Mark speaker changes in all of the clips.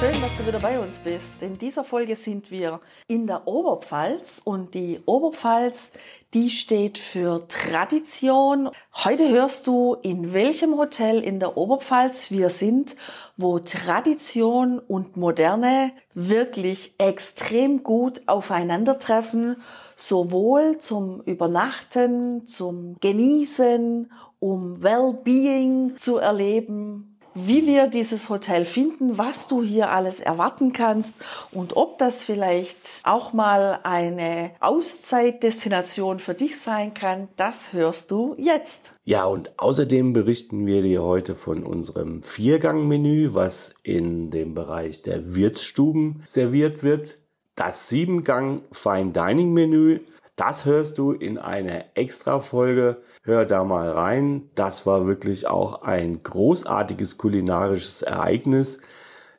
Speaker 1: Schön, dass du wieder bei uns bist. In dieser Folge sind wir in der Oberpfalz und die Oberpfalz, die steht für Tradition. Heute hörst du, in welchem Hotel in der Oberpfalz wir sind, wo Tradition und Moderne wirklich extrem gut aufeinandertreffen, sowohl zum Übernachten, zum Genießen, um Wellbeing zu erleben, wie wir dieses Hotel finden, was du hier alles erwarten kannst und ob das vielleicht auch mal eine Auszeitdestination für dich sein kann, das hörst du jetzt.
Speaker 2: Ja, und außerdem berichten wir dir heute von unserem Viergang-Menü, was in dem Bereich der Wirtsstuben serviert wird. Das Siebengang Fine Dining Menü das hörst du in einer Extra-Folge. Hör da mal rein. Das war wirklich auch ein großartiges kulinarisches Ereignis.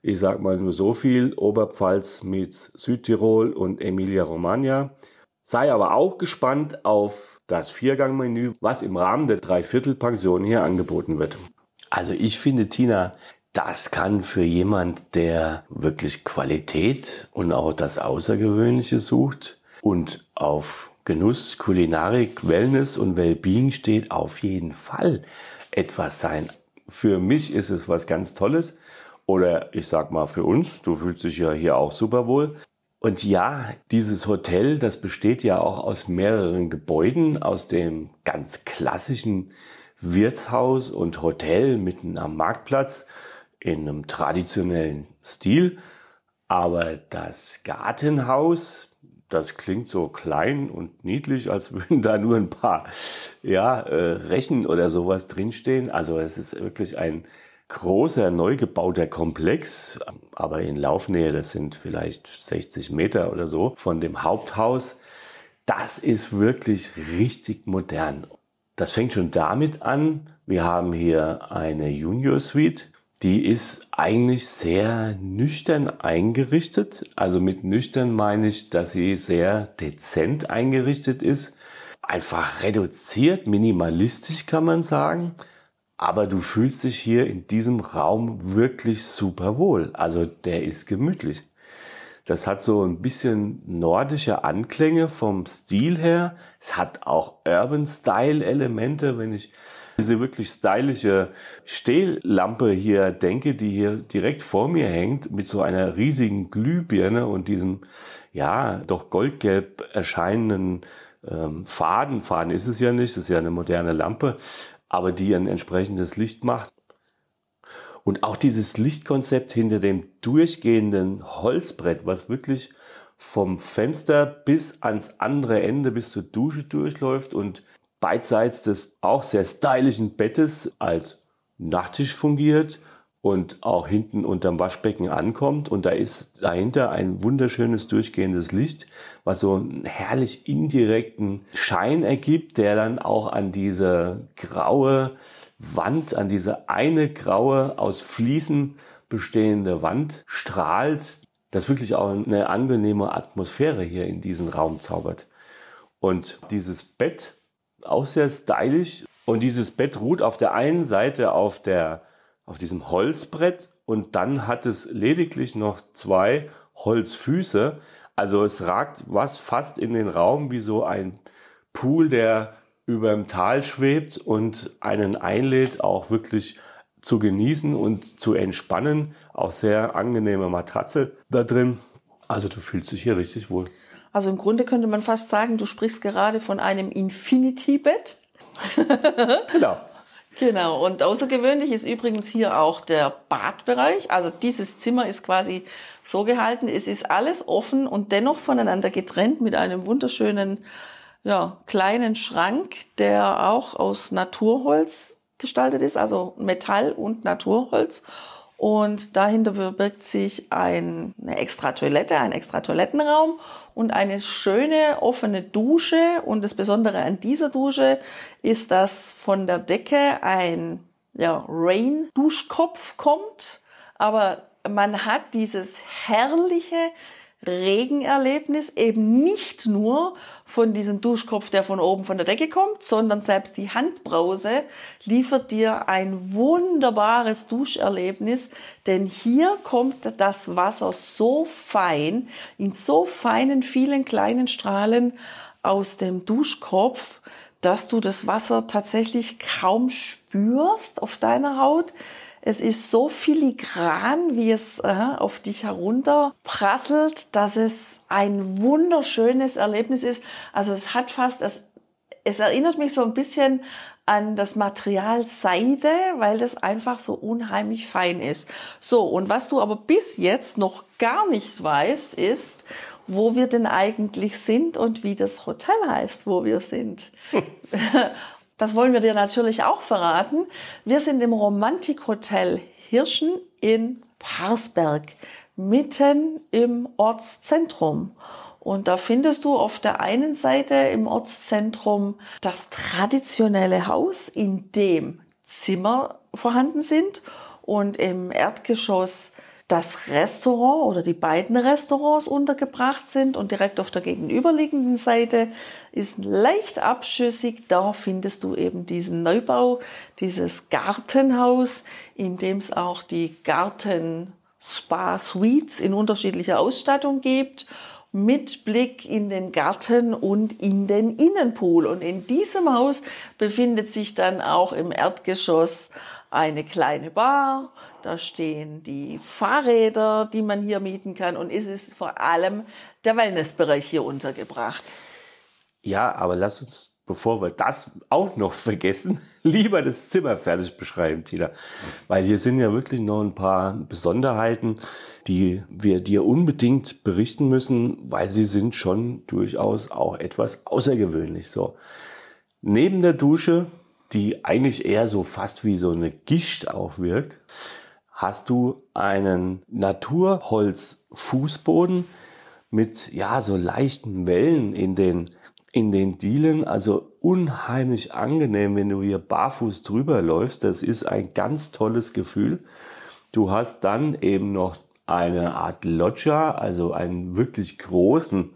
Speaker 2: Ich sag mal nur so viel. Oberpfalz mit Südtirol und Emilia-Romagna. Sei aber auch gespannt auf das Viergang-Menü, was im Rahmen der Dreiviertelpension hier angeboten wird. Also ich finde, Tina, das kann für jemand, der wirklich Qualität und auch das Außergewöhnliche sucht und auf Genuss, Kulinarik, Wellness und Wellbeing steht auf jeden Fall etwas sein. Für mich ist es was ganz Tolles. Oder ich sag mal für uns, du fühlst dich ja hier auch super wohl. Und ja, dieses Hotel, das besteht ja auch aus mehreren Gebäuden, aus dem ganz klassischen Wirtshaus und Hotel mitten am Marktplatz in einem traditionellen Stil. Aber das Gartenhaus das klingt so klein und niedlich, als würden da nur ein paar ja, äh, Rechen oder sowas drinstehen. Also es ist wirklich ein großer, neu gebauter Komplex, aber in Laufnähe, das sind vielleicht 60 Meter oder so von dem Haupthaus. Das ist wirklich richtig modern. Das fängt schon damit an. Wir haben hier eine Junior Suite die ist eigentlich sehr nüchtern eingerichtet. Also mit nüchtern meine ich, dass sie sehr dezent eingerichtet ist. Einfach reduziert, minimalistisch kann man sagen. Aber du fühlst dich hier in diesem Raum wirklich super wohl. Also der ist gemütlich. Das hat so ein bisschen nordische Anklänge vom Stil her. Es hat auch Urban Style Elemente, wenn ich diese wirklich stylische Stehlampe hier denke, die hier direkt vor mir hängt mit so einer riesigen Glühbirne und diesem, ja, doch goldgelb erscheinenden ähm, Faden. Faden ist es ja nicht, das ist ja eine moderne Lampe, aber die ein entsprechendes Licht macht. Und auch dieses Lichtkonzept hinter dem durchgehenden Holzbrett, was wirklich vom Fenster bis ans andere Ende, bis zur Dusche durchläuft und beidseits des auch sehr stylischen Bettes als Nachttisch fungiert und auch hinten unterm Waschbecken ankommt. Und da ist dahinter ein wunderschönes durchgehendes Licht, was so einen herrlich indirekten Schein ergibt, der dann auch an diese graue Wand, an diese eine graue aus Fliesen bestehende Wand strahlt, das wirklich auch eine angenehme Atmosphäre hier in diesen Raum zaubert. Und dieses Bett auch sehr stylisch. Und dieses Bett ruht auf der einen Seite auf, der, auf diesem Holzbrett und dann hat es lediglich noch zwei Holzfüße. Also es ragt was fast in den Raum wie so ein Pool, der über dem Tal schwebt und einen einlädt, auch wirklich zu genießen und zu entspannen. Auch sehr angenehme Matratze da drin. Also du fühlst dich hier richtig wohl.
Speaker 1: Also im Grunde könnte man fast sagen, du sprichst gerade von einem Infinity-Bett.
Speaker 2: genau.
Speaker 1: Genau, und außergewöhnlich ist übrigens hier auch der Badbereich. Also dieses Zimmer ist quasi so gehalten, es ist alles offen und dennoch voneinander getrennt mit einem wunderschönen ja, kleinen Schrank, der auch aus Naturholz gestaltet ist, also Metall und Naturholz. Und dahinter verbirgt sich ein, eine extra Toilette, ein extra Toilettenraum und eine schöne offene Dusche. Und das Besondere an dieser Dusche ist, dass von der Decke ein ja, Rain-Duschkopf kommt. Aber man hat dieses herrliche Regenerlebnis eben nicht nur von diesem Duschkopf, der von oben von der Decke kommt, sondern selbst die Handbrause liefert dir ein wunderbares Duscherlebnis, denn hier kommt das Wasser so fein, in so feinen, vielen kleinen Strahlen aus dem Duschkopf, dass du das Wasser tatsächlich kaum spürst auf deiner Haut. Es ist so filigran, wie es äh, auf dich herunterprasselt, dass es ein wunderschönes Erlebnis ist. Also es hat fast, es, es erinnert mich so ein bisschen an das Material Seide, weil das einfach so unheimlich fein ist. So, und was du aber bis jetzt noch gar nicht weißt, ist, wo wir denn eigentlich sind und wie das Hotel heißt, wo wir sind. Das wollen wir dir natürlich auch verraten. Wir sind im Romantikhotel Hirschen in Parsberg, mitten im Ortszentrum. Und da findest du auf der einen Seite im Ortszentrum das traditionelle Haus, in dem Zimmer vorhanden sind und im Erdgeschoss das Restaurant oder die beiden Restaurants untergebracht sind und direkt auf der gegenüberliegenden Seite ist leicht abschüssig. Da findest du eben diesen Neubau, dieses Gartenhaus, in dem es auch die Garten Spa Suites in unterschiedlicher Ausstattung gibt mit Blick in den Garten und in den Innenpool. Und in diesem Haus befindet sich dann auch im Erdgeschoss eine kleine Bar, da stehen die Fahrräder, die man hier mieten kann und es ist vor allem der Wellnessbereich hier untergebracht.
Speaker 2: Ja, aber lass uns, bevor wir das auch noch vergessen, lieber das Zimmer fertig beschreiben, Tina. Weil hier sind ja wirklich noch ein paar Besonderheiten, die wir dir unbedingt berichten müssen, weil sie sind schon durchaus auch etwas außergewöhnlich. So. Neben der Dusche die eigentlich eher so fast wie so eine Gischt auch wirkt, hast du einen Naturholzfußboden mit ja so leichten Wellen in den in den Dielen, also unheimlich angenehm, wenn du hier barfuß drüber läufst. Das ist ein ganz tolles Gefühl. Du hast dann eben noch eine Art Loggia, also einen wirklich großen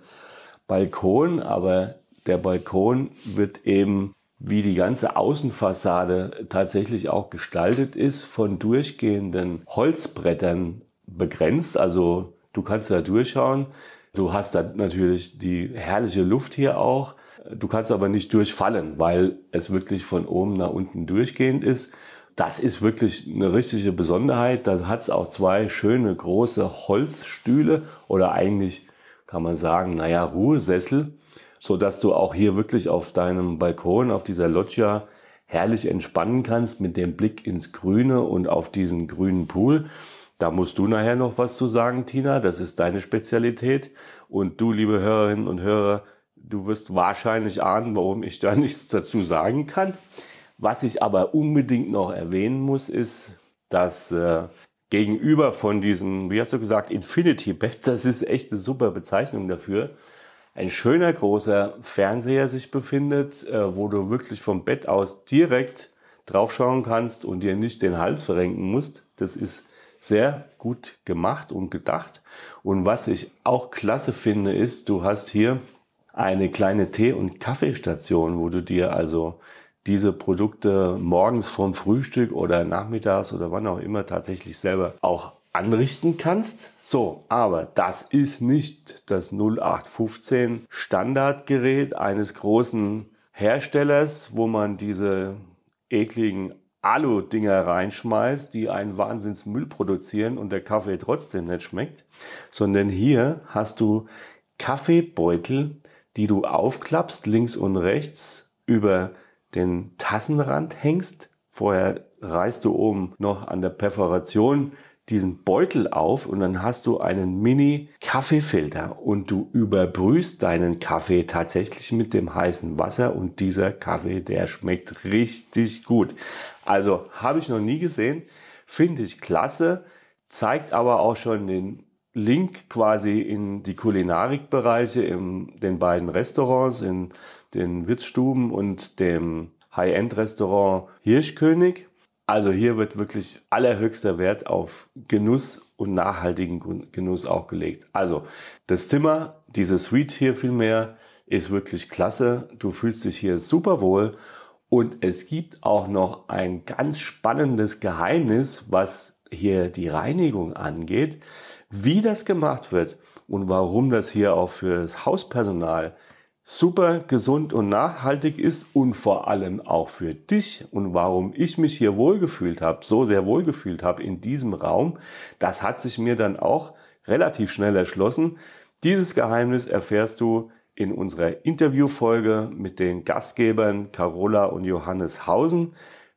Speaker 2: Balkon, aber der Balkon wird eben wie die ganze Außenfassade tatsächlich auch gestaltet ist, von durchgehenden Holzbrettern begrenzt. Also du kannst da durchschauen. Du hast da natürlich die herrliche Luft hier auch. Du kannst aber nicht durchfallen, weil es wirklich von oben nach unten durchgehend ist. Das ist wirklich eine richtige Besonderheit. Da hat es auch zwei schöne große Holzstühle oder eigentlich kann man sagen, naja, Ruhesessel so dass du auch hier wirklich auf deinem Balkon, auf dieser Loggia herrlich entspannen kannst mit dem Blick ins Grüne und auf diesen grünen Pool. Da musst du nachher noch was zu sagen, Tina. Das ist deine Spezialität. Und du, liebe Hörerinnen und Hörer, du wirst wahrscheinlich ahnen, warum ich da nichts dazu sagen kann. Was ich aber unbedingt noch erwähnen muss, ist, dass äh, gegenüber von diesem, wie hast du gesagt, Infinity Bed, das ist echt eine super Bezeichnung dafür, ein schöner großer Fernseher sich befindet, äh, wo du wirklich vom Bett aus direkt draufschauen kannst und dir nicht den Hals verrenken musst. Das ist sehr gut gemacht und gedacht. Und was ich auch klasse finde, ist, du hast hier eine kleine Tee- und Kaffeestation, wo du dir also diese Produkte morgens vorm Frühstück oder nachmittags oder wann auch immer tatsächlich selber auch anrichten kannst. So, aber das ist nicht das 0815 Standardgerät eines großen Herstellers, wo man diese ekligen Alu-Dinger reinschmeißt, die einen Wahnsinnsmüll produzieren und der Kaffee trotzdem nicht schmeckt, sondern hier hast du Kaffeebeutel, die du aufklappst, links und rechts über den Tassenrand hängst. Vorher reißt du oben noch an der Perforation diesen Beutel auf und dann hast du einen Mini-Kaffeefilter und du überbrühst deinen Kaffee tatsächlich mit dem heißen Wasser und dieser Kaffee, der schmeckt richtig gut. Also habe ich noch nie gesehen, finde ich klasse, zeigt aber auch schon den Link quasi in die Kulinarikbereiche in den beiden Restaurants, in den Wirtsstuben und dem High-End-Restaurant Hirschkönig. Also hier wird wirklich allerhöchster Wert auf Genuss und nachhaltigen Genuss auch gelegt. Also das Zimmer, diese Suite hier vielmehr, ist wirklich klasse. Du fühlst dich hier super wohl. Und es gibt auch noch ein ganz spannendes Geheimnis, was hier die Reinigung angeht. Wie das gemacht wird und warum das hier auch für das Hauspersonal super gesund und nachhaltig ist und vor allem auch für dich und warum ich mich hier wohlgefühlt habe, so sehr wohlgefühlt habe in diesem Raum, das hat sich mir dann auch relativ schnell erschlossen. Dieses Geheimnis erfährst du in unserer Interviewfolge mit den Gastgebern Carola und Johannes Hausen.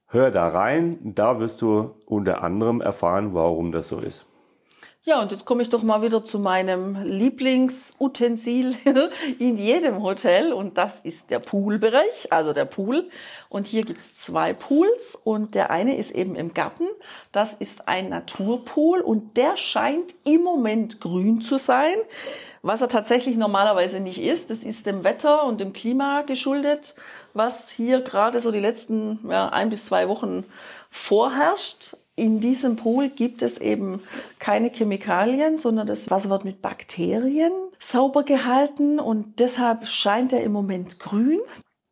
Speaker 2: Hör da rein, da wirst du unter anderem erfahren, warum das so ist.
Speaker 1: Ja, und jetzt komme ich doch mal wieder zu meinem Lieblingsutensil in jedem Hotel und das ist der Poolbereich, also der Pool. Und hier gibt es zwei Pools und der eine ist eben im Garten. Das ist ein Naturpool und der scheint im Moment grün zu sein, was er tatsächlich normalerweise nicht ist. Das ist dem Wetter und dem Klima geschuldet, was hier gerade so die letzten ja, ein bis zwei Wochen vorherrscht in diesem Pool gibt es eben keine Chemikalien, sondern das Wasser wird mit Bakterien sauber gehalten und deshalb scheint er im Moment grün.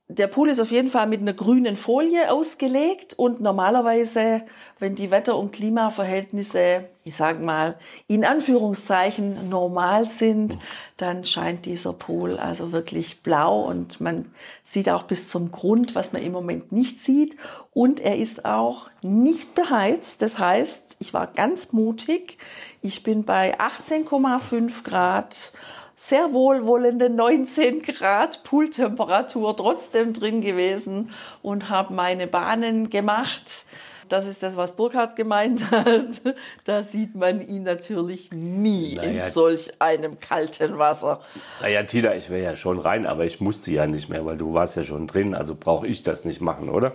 Speaker 1: Der Pool ist auf jeden Fall mit einer grünen Folie ausgelegt und normalerweise, wenn die Wetter- und Klimaverhältnisse, ich sage mal, in Anführungszeichen normal sind, dann scheint dieser Pool also wirklich blau und man sieht auch bis zum Grund, was man im Moment nicht sieht. Und er ist auch nicht beheizt. Das heißt, ich war ganz mutig. Ich bin bei 18,5 Grad sehr wohlwollende 19 Grad Pooltemperatur trotzdem drin gewesen und habe meine Bahnen gemacht. Das ist das, was Burkhardt gemeint hat. Da sieht man ihn natürlich nie naja, in solch einem kalten Wasser.
Speaker 2: Naja, Tina, ich wäre ja schon rein, aber ich musste ja nicht mehr, weil du warst ja schon drin. Also brauche ich das nicht machen, oder?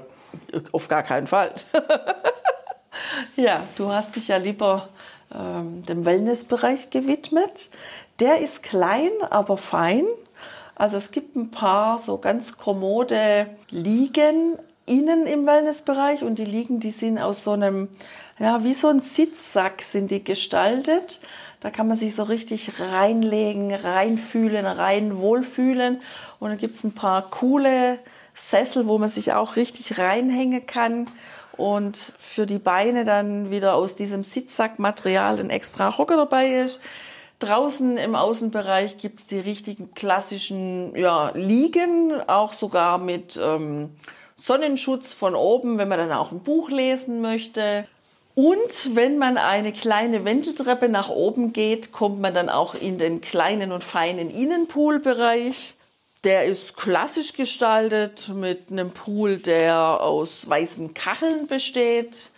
Speaker 1: Auf gar keinen Fall. ja, du hast dich ja lieber ähm, dem Wellnessbereich gewidmet. Der ist klein, aber fein. Also es gibt ein paar so ganz kommode Liegen innen im Wellnessbereich und die Liegen, die sind aus so einem, ja, wie so ein Sitzsack sind die gestaltet. Da kann man sich so richtig reinlegen, reinfühlen, rein wohlfühlen. Und dann gibt es ein paar coole Sessel, wo man sich auch richtig reinhängen kann. Und für die Beine dann wieder aus diesem Sitzsackmaterial ein extra Hocker dabei ist. Draußen im Außenbereich gibt's die richtigen klassischen ja, Liegen, auch sogar mit ähm, Sonnenschutz von oben, wenn man dann auch ein Buch lesen möchte. Und wenn man eine kleine Wendeltreppe nach oben geht, kommt man dann auch in den kleinen und feinen Innenpoolbereich. Der ist klassisch gestaltet mit einem Pool, der aus weißen Kacheln besteht.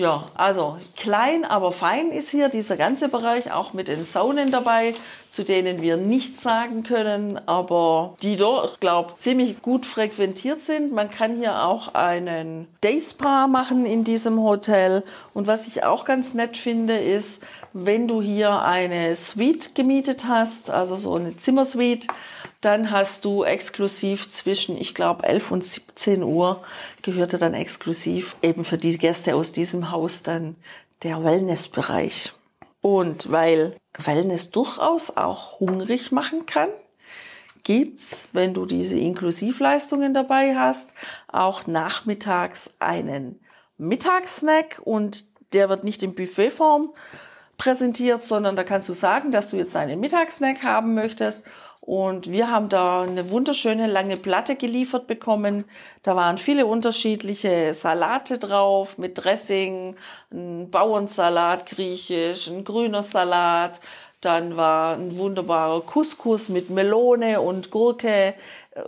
Speaker 1: Ja, also klein, aber fein ist hier dieser ganze Bereich, auch mit den Saunen dabei, zu denen wir nichts sagen können, aber die dort, glaube ziemlich gut frequentiert sind. Man kann hier auch einen Day Spa machen in diesem Hotel. Und was ich auch ganz nett finde, ist, wenn du hier eine Suite gemietet hast, also so eine Zimmersuite, dann hast du exklusiv zwischen, ich glaube, 11 und 17 Uhr gehörte dann exklusiv eben für die Gäste aus diesem Haus dann der Wellnessbereich. Und weil Wellness durchaus auch hungrig machen kann, gibt's, wenn du diese Inklusivleistungen dabei hast, auch nachmittags einen Mittagssnack und der wird nicht in Buffetform präsentiert, sondern da kannst du sagen, dass du jetzt einen Mittagssnack haben möchtest und wir haben da eine wunderschöne lange Platte geliefert bekommen. Da waren viele unterschiedliche Salate drauf mit Dressing, ein Bauernsalat griechisch, ein grüner Salat. Dann war ein wunderbarer Couscous mit Melone und Gurke,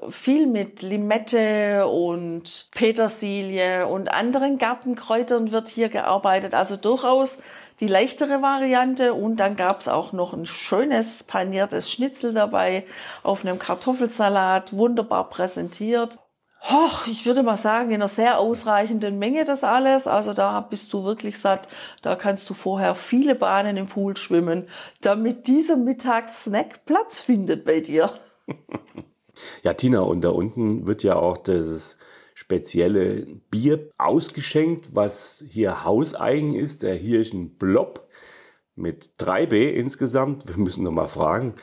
Speaker 1: viel mit Limette und Petersilie und anderen Gartenkräutern wird hier gearbeitet. Also durchaus die leichtere Variante und dann gab es auch noch ein schönes paniertes Schnitzel dabei auf einem Kartoffelsalat, wunderbar präsentiert. Och, ich würde mal sagen, in einer sehr ausreichenden Menge das alles. Also da bist du wirklich satt. Da kannst du vorher viele Bahnen im Pool schwimmen, damit dieser Mittagssnack Platz findet bei dir.
Speaker 2: Ja, Tina, und da unten wird ja auch dieses spezielle Bier ausgeschenkt, was hier hauseigen ist, der Hirschen Blob mit 3B insgesamt. Wir müssen noch mal fragen,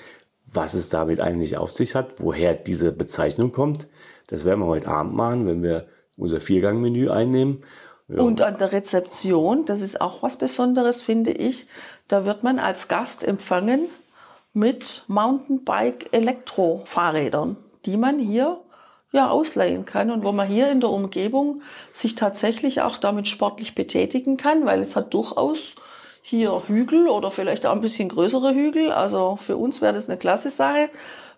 Speaker 2: was es damit eigentlich auf sich hat, woher diese Bezeichnung kommt. Das werden wir heute Abend machen, wenn wir unser Viergangmenü einnehmen.
Speaker 1: Ja. Und an der Rezeption, das ist auch was Besonderes, finde ich. Da wird man als Gast empfangen mit Mountainbike-Elektrofahrrädern, die man hier ja, ausleihen kann und wo man hier in der Umgebung sich tatsächlich auch damit sportlich betätigen kann, weil es hat durchaus hier Hügel oder vielleicht auch ein bisschen größere Hügel. Also für uns wäre das eine klasse Sache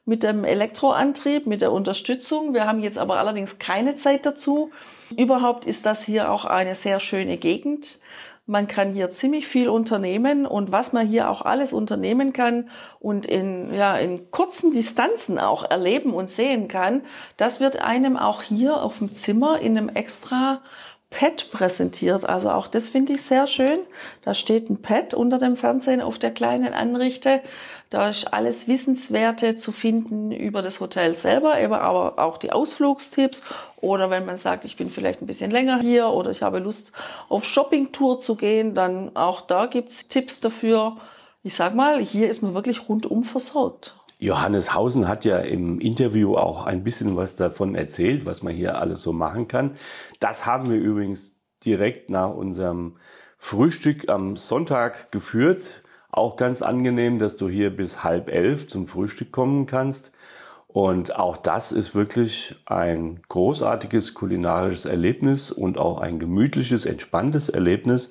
Speaker 1: mit dem Elektroantrieb, mit der Unterstützung. Wir haben jetzt aber allerdings keine Zeit dazu. Überhaupt ist das hier auch eine sehr schöne Gegend. Man kann hier ziemlich viel unternehmen und was man hier auch alles unternehmen kann und in, ja, in kurzen Distanzen auch erleben und sehen kann, das wird einem auch hier auf dem Zimmer in einem extra Pad präsentiert. Also auch das finde ich sehr schön. Da steht ein Pad unter dem Fernsehen auf der kleinen Anrichte. Da ist alles Wissenswerte zu finden über das Hotel selber, aber auch die Ausflugstipps. Oder wenn man sagt, ich bin vielleicht ein bisschen länger hier oder ich habe Lust auf Shoppingtour zu gehen, dann auch da gibt's Tipps dafür. Ich sag mal, hier ist man wirklich rundum versorgt.
Speaker 2: Johannes Hausen hat ja im Interview auch ein bisschen was davon erzählt, was man hier alles so machen kann. Das haben wir übrigens direkt nach unserem Frühstück am Sonntag geführt. Auch ganz angenehm, dass du hier bis halb elf zum Frühstück kommen kannst. Und auch das ist wirklich ein großartiges kulinarisches Erlebnis und auch ein gemütliches, entspanntes Erlebnis.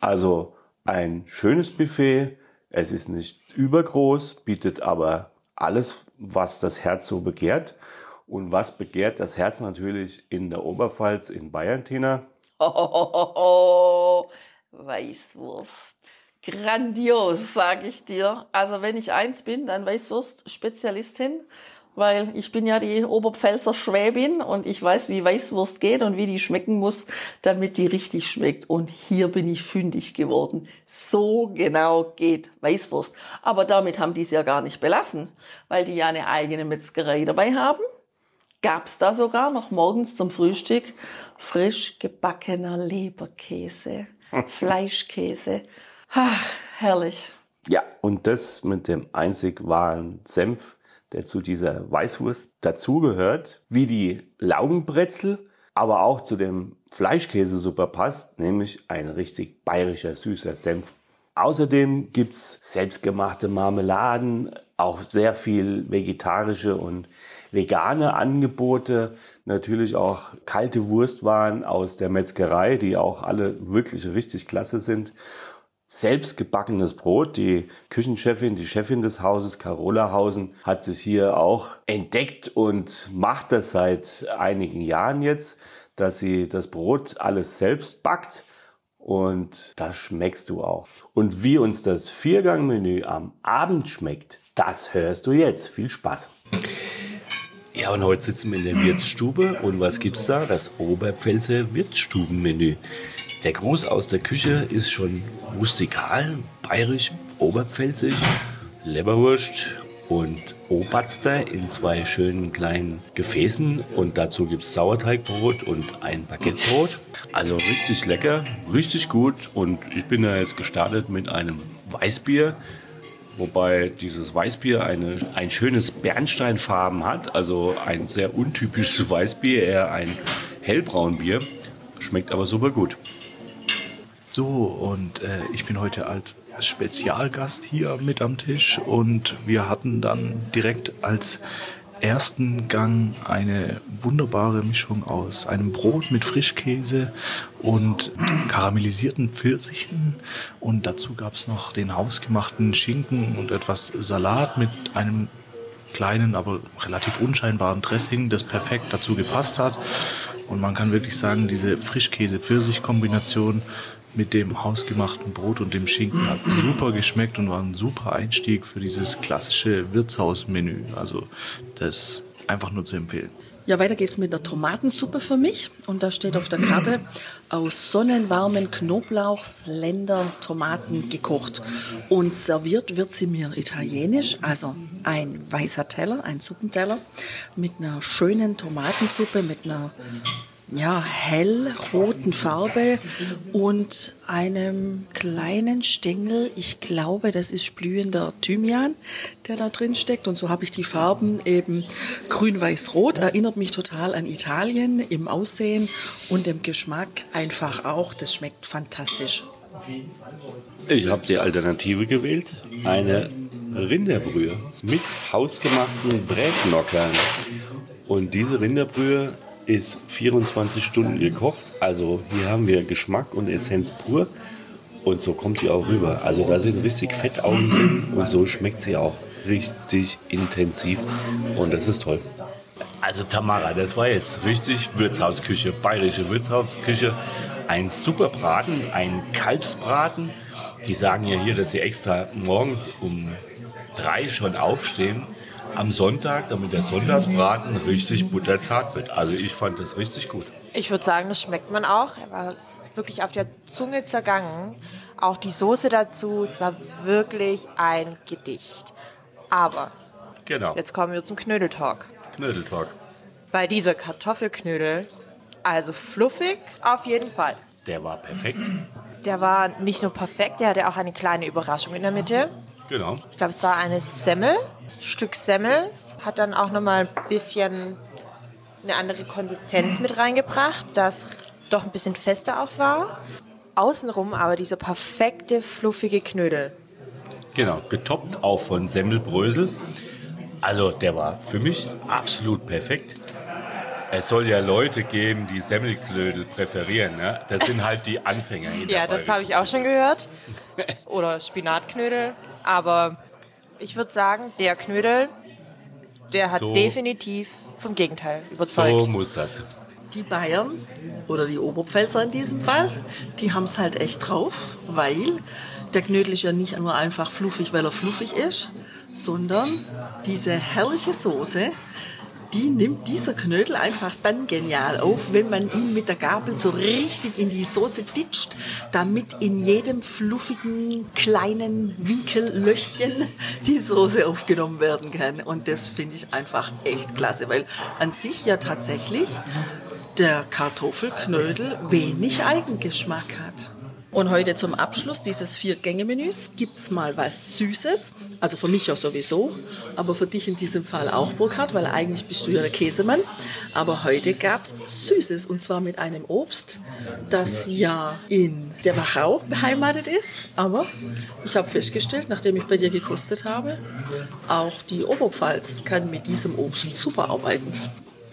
Speaker 2: Also ein schönes Buffet. Es ist nicht übergroß, bietet aber alles, was das Herz so begehrt. Und was begehrt das Herz natürlich in der Oberpfalz in Bayern, Tina?
Speaker 1: Oh, oh, oh. Weißwurst. Grandios, sage ich dir. Also wenn ich eins bin, dann Weißwurst-Spezialistin weil ich bin ja die Oberpfälzer Schwäbin und ich weiß, wie Weißwurst geht und wie die schmecken muss, damit die richtig schmeckt. Und hier bin ich fündig geworden. So genau geht Weißwurst. Aber damit haben die es ja gar nicht belassen, weil die ja eine eigene Metzgerei dabei haben. Gab's da sogar noch morgens zum Frühstück frisch gebackener Leberkäse, Fleischkäse. Ach, herrlich.
Speaker 2: Ja, und das mit dem einzig wahren Senf der zu dieser Weißwurst dazugehört, wie die Laugenbrezel, aber auch zu dem Fleischkäse super passt, nämlich ein richtig bayerischer süßer Senf. Außerdem gibt's selbstgemachte Marmeladen, auch sehr viel vegetarische und vegane Angebote, natürlich auch kalte Wurstwaren aus der Metzgerei, die auch alle wirklich richtig klasse sind selbstgebackenes Brot. Die Küchenchefin, die Chefin des Hauses, Carola Hausen, hat sich hier auch entdeckt und macht das seit einigen Jahren jetzt, dass sie das Brot alles selbst backt. Und das schmeckst du auch. Und wie uns das Viergangmenü am Abend schmeckt, das hörst du jetzt. Viel Spaß. Ja, und heute sitzen wir in der Wirtsstube. Und was gibt's da? Das Oberpfälzer Wirtsstubenmenü. Der Gruß aus der Küche ist schon rustikal, bayerisch, oberpfälzisch, Leberwurst und Oberster in zwei schönen kleinen Gefäßen und dazu gibt es Sauerteigbrot und ein Baguettebrot. Also richtig lecker, richtig gut und ich bin da jetzt gestartet mit einem Weißbier, wobei dieses Weißbier eine, ein schönes Bernsteinfarben hat, also ein sehr untypisches Weißbier, eher ein hellbraunbier, schmeckt aber super gut.
Speaker 3: So, und äh, ich bin heute als Spezialgast hier mit am Tisch und wir hatten dann direkt als ersten Gang eine wunderbare Mischung aus einem Brot mit Frischkäse und karamellisierten Pfirsichen und dazu gab es noch den hausgemachten Schinken und etwas Salat mit einem kleinen, aber relativ unscheinbaren Dressing, das perfekt dazu gepasst hat. Und man kann wirklich sagen, diese Frischkäse-Pfirsich-Kombination mit dem hausgemachten Brot und dem Schinken hat super geschmeckt und war ein super Einstieg für dieses klassische Wirtshausmenü. Also das einfach nur zu empfehlen.
Speaker 1: Ja, weiter geht's mit der Tomatensuppe für mich. Und da steht auf der Karte aus sonnenwarmen Knoblauchsländer Tomaten gekocht. Und serviert wird sie mir italienisch, also ein weißer Teller, ein Suppenteller mit einer schönen Tomatensuppe, mit einer ja, hellroten Farbe und einem kleinen Stängel. Ich glaube, das ist blühender Thymian, der da drin steckt. Und so habe ich die Farben eben grün, weiß, rot. Erinnert mich total an Italien im Aussehen und im Geschmack einfach auch. Das schmeckt fantastisch.
Speaker 2: Ich habe die Alternative gewählt. Eine Rinderbrühe mit hausgemachten Brätnockern. Und diese Rinderbrühe ist 24 Stunden gekocht. Also hier haben wir Geschmack und Essenz pur. Und so kommt sie auch rüber. Also da sind richtig Fettaugen drin und so schmeckt sie auch richtig intensiv. Und das ist toll. Also Tamara, das war jetzt richtig Wirtshausküche, bayerische Wirtshausküche. Ein super Braten, ein Kalbsbraten. Die sagen ja hier, dass sie extra morgens um drei schon aufstehen am Sonntag, damit der Sonntagsbraten richtig butterzart wird. Also ich fand das richtig gut.
Speaker 4: Ich würde sagen, das schmeckt man auch. Er war wirklich auf der Zunge zergangen. Auch die Soße dazu, es war wirklich ein Gedicht. Aber
Speaker 2: Genau.
Speaker 4: jetzt kommen wir zum Knödeltalk.
Speaker 2: Knödeltalk.
Speaker 4: Bei dieser Kartoffelknödel, also fluffig auf jeden Fall.
Speaker 2: Der war perfekt.
Speaker 4: Der war nicht nur perfekt, der hatte auch eine kleine Überraschung in der Mitte.
Speaker 2: Genau.
Speaker 4: Ich glaube, es war eine Semmel, Stück Semmel. Hat dann auch nochmal ein bisschen eine andere Konsistenz mit reingebracht, das doch ein bisschen fester auch war. Außenrum aber dieser perfekte, fluffige Knödel.
Speaker 2: Genau. Getoppt auch von Semmelbrösel. Also der war für mich absolut perfekt. Es soll ja Leute geben, die Semmelklödel präferieren. Ne? Das sind halt die Anfänger.
Speaker 4: Ja, das habe ich auch schon gehört. Oder Spinatknödel. Aber ich würde sagen, der Knödel, der hat
Speaker 2: So.
Speaker 4: definitiv vom Gegenteil überzeugt.
Speaker 2: So muss das.
Speaker 1: Die Bayern oder die Oberpfälzer in diesem Fall, die haben es halt echt drauf, weil der Knödel ist ja nicht nur einfach fluffig, weil er fluffig ist, sondern diese herrliche Soße, die nimmt dieser Knödel einfach dann genial auf, wenn man ihn mit der Gabel so richtig in die Soße ditcht, damit in jedem fluffigen kleinen Winkellöchchen die Soße aufgenommen werden kann. Und das finde ich einfach echt klasse, weil an sich ja tatsächlich der Kartoffelknödel wenig Eigengeschmack hat. Und heute zum Abschluss dieses Vier-Gänge-Menüs gibt's mal was Süßes. Also für mich ja sowieso, aber für dich in diesem Fall auch, Burkhard, weil eigentlich bist du ja der Käsemann. Aber heute gab's Süßes und zwar mit einem Obst, das ja in der Wachau beheimatet ist. Aber ich habe festgestellt, nachdem ich bei dir gekostet habe, auch die Oberpfalz kann mit diesem Obst super arbeiten.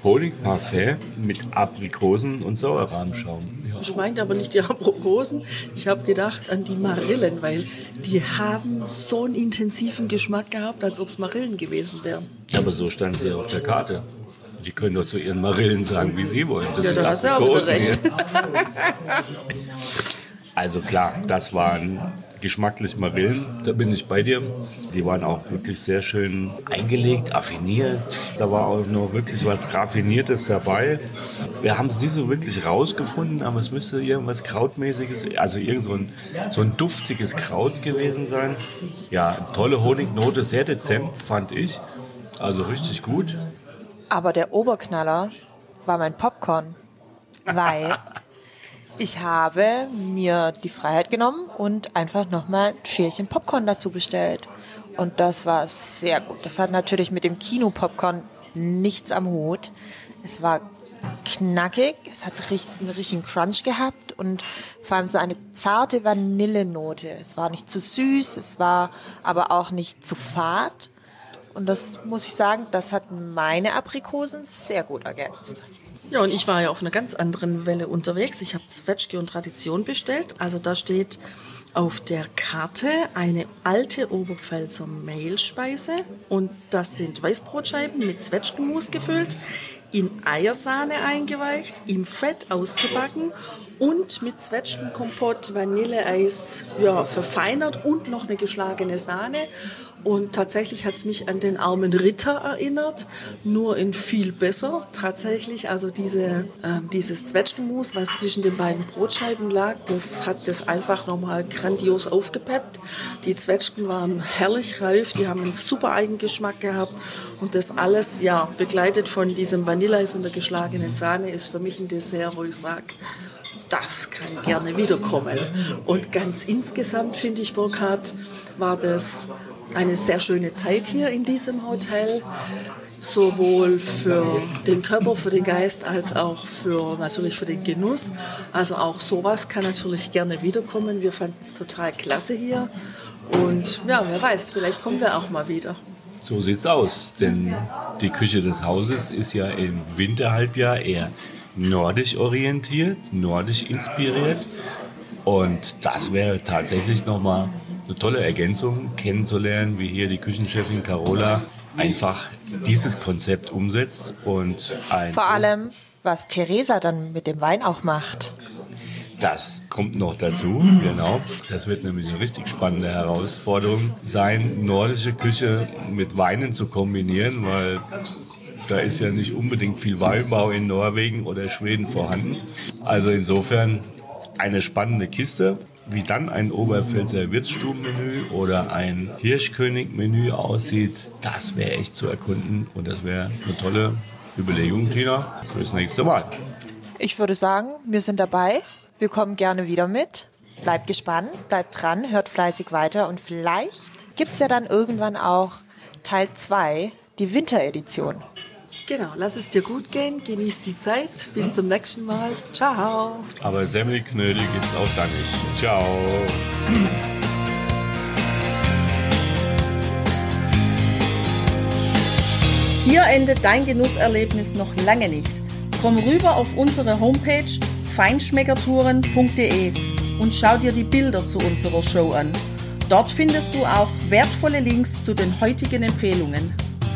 Speaker 2: Honigparfait mit Aprikosen und Sauerrahmschaum. Ja.
Speaker 1: Ich meinte aber nicht die Aprikosen. Ich habe gedacht an die Marillen, weil die haben so einen intensiven Geschmack gehabt, als ob es Marillen gewesen wären.
Speaker 2: Aber so stand sie auf der Karte. Die können doch zu ihren Marillen sagen, wie sie wollen. Das
Speaker 1: Ja, da hast du auch wieder recht.
Speaker 2: Also klar, das waren geschmacklich Marillen, da bin ich bei dir. Die waren auch wirklich sehr schön eingelegt, affiniert. Da war auch noch wirklich was Raffiniertes dabei. Wir haben es nicht so wirklich rausgefunden, aber es müsste irgendwas Krautmäßiges, also irgend so ein, so ein duftiges Kraut gewesen sein. Ja, tolle Honignote, sehr dezent, fand ich. Also richtig gut.
Speaker 4: Aber der Oberknaller war mein Popcorn, weil ich habe mir die Freiheit genommen und einfach nochmal ein Schälchen Popcorn dazu bestellt. Und das war sehr gut. Das hat natürlich mit dem Kino-Popcorn nichts am Hut. Es war knackig, es hat richtig, einen richtigen Crunch gehabt und vor allem so eine zarte Vanillenote. Es war nicht zu süß, es war aber auch nicht zu fad. Und das muss ich sagen, das hat meine Aprikosen sehr gut ergänzt.
Speaker 1: Ja, und ich war ja auf einer ganz anderen Welle unterwegs. Ich habe Zwetschge und Tradition bestellt. Also da steht auf der Karte eine alte Oberpfälzer Mehlspeise. Und das sind Weißbrotscheiben mit Zwetschgenmus gefüllt, in Eiersahne eingeweicht, im Fett ausgebacken und mit Zwetschgenkompott, Vanilleeis ja, verfeinert und noch eine geschlagene Sahne. Und tatsächlich hat es mich an den armen Ritter erinnert, nur in viel besser tatsächlich. Also diese, äh, dieses Zwetschgenmus, was zwischen den beiden Brotscheiben lag, das hat das einfach nochmal grandios aufgepeppt. Die Zwetschgen waren herrlich reif, die haben einen super Eigengeschmack gehabt. Und das alles, ja, begleitet von diesem Vanilleeis und der geschlagenen Sahne, ist für mich ein Dessert, wo ich sage, das kann gerne wiederkommen. Und ganz insgesamt, finde ich, Burkhard, war das eine sehr schöne Zeit hier in diesem Hotel, sowohl für den Körper, für den Geist, als auch für natürlich für den Genuss. Also auch sowas kann natürlich gerne wiederkommen. Wir fanden es total klasse hier und ja, wer weiß, vielleicht kommen wir auch mal wieder.
Speaker 2: So sieht's aus, denn die Küche des Hauses ist ja im Winterhalbjahr eher nordisch orientiert, nordisch inspiriert. Und das wäre tatsächlich nochmal eine tolle Ergänzung, kennenzulernen, wie hier die Küchenchefin Carola einfach dieses Konzept umsetzt und ein
Speaker 4: Vor allem, was Theresa dann mit dem Wein auch macht.
Speaker 2: Das kommt noch dazu, genau. Das wird nämlich eine richtig spannende Herausforderung sein, nordische Küche mit Weinen zu kombinieren, weil da ist ja nicht unbedingt viel Weinbau in Norwegen oder Schweden vorhanden. Also insofern eine spannende Kiste. Wie dann ein Oberpfälzer Wirtsstubenmenü oder ein Hirschkönig-Menü aussieht, das wäre echt zu erkunden und das wäre eine tolle Überlegung, Tina, fürs nächste Mal.
Speaker 4: Ich würde sagen, wir sind dabei. Wir kommen gerne wieder mit. Bleibt gespannt, bleibt dran, hört fleißig weiter und vielleicht gibt es ja dann irgendwann auch Teil 2, die Winteredition.
Speaker 1: Genau, lass es dir gut gehen, genieß die Zeit. Bis zum nächsten Mal. Ciao.
Speaker 2: Aber Semmelknödel gibt's auch da nicht. Ciao.
Speaker 5: Hier endet dein Genusserlebnis noch lange nicht. Komm rüber auf unsere Homepage feinschmeckertouren.de und schau dir die Bilder zu unserer Show an. Dort findest du auch wertvolle Links zu den heutigen Empfehlungen.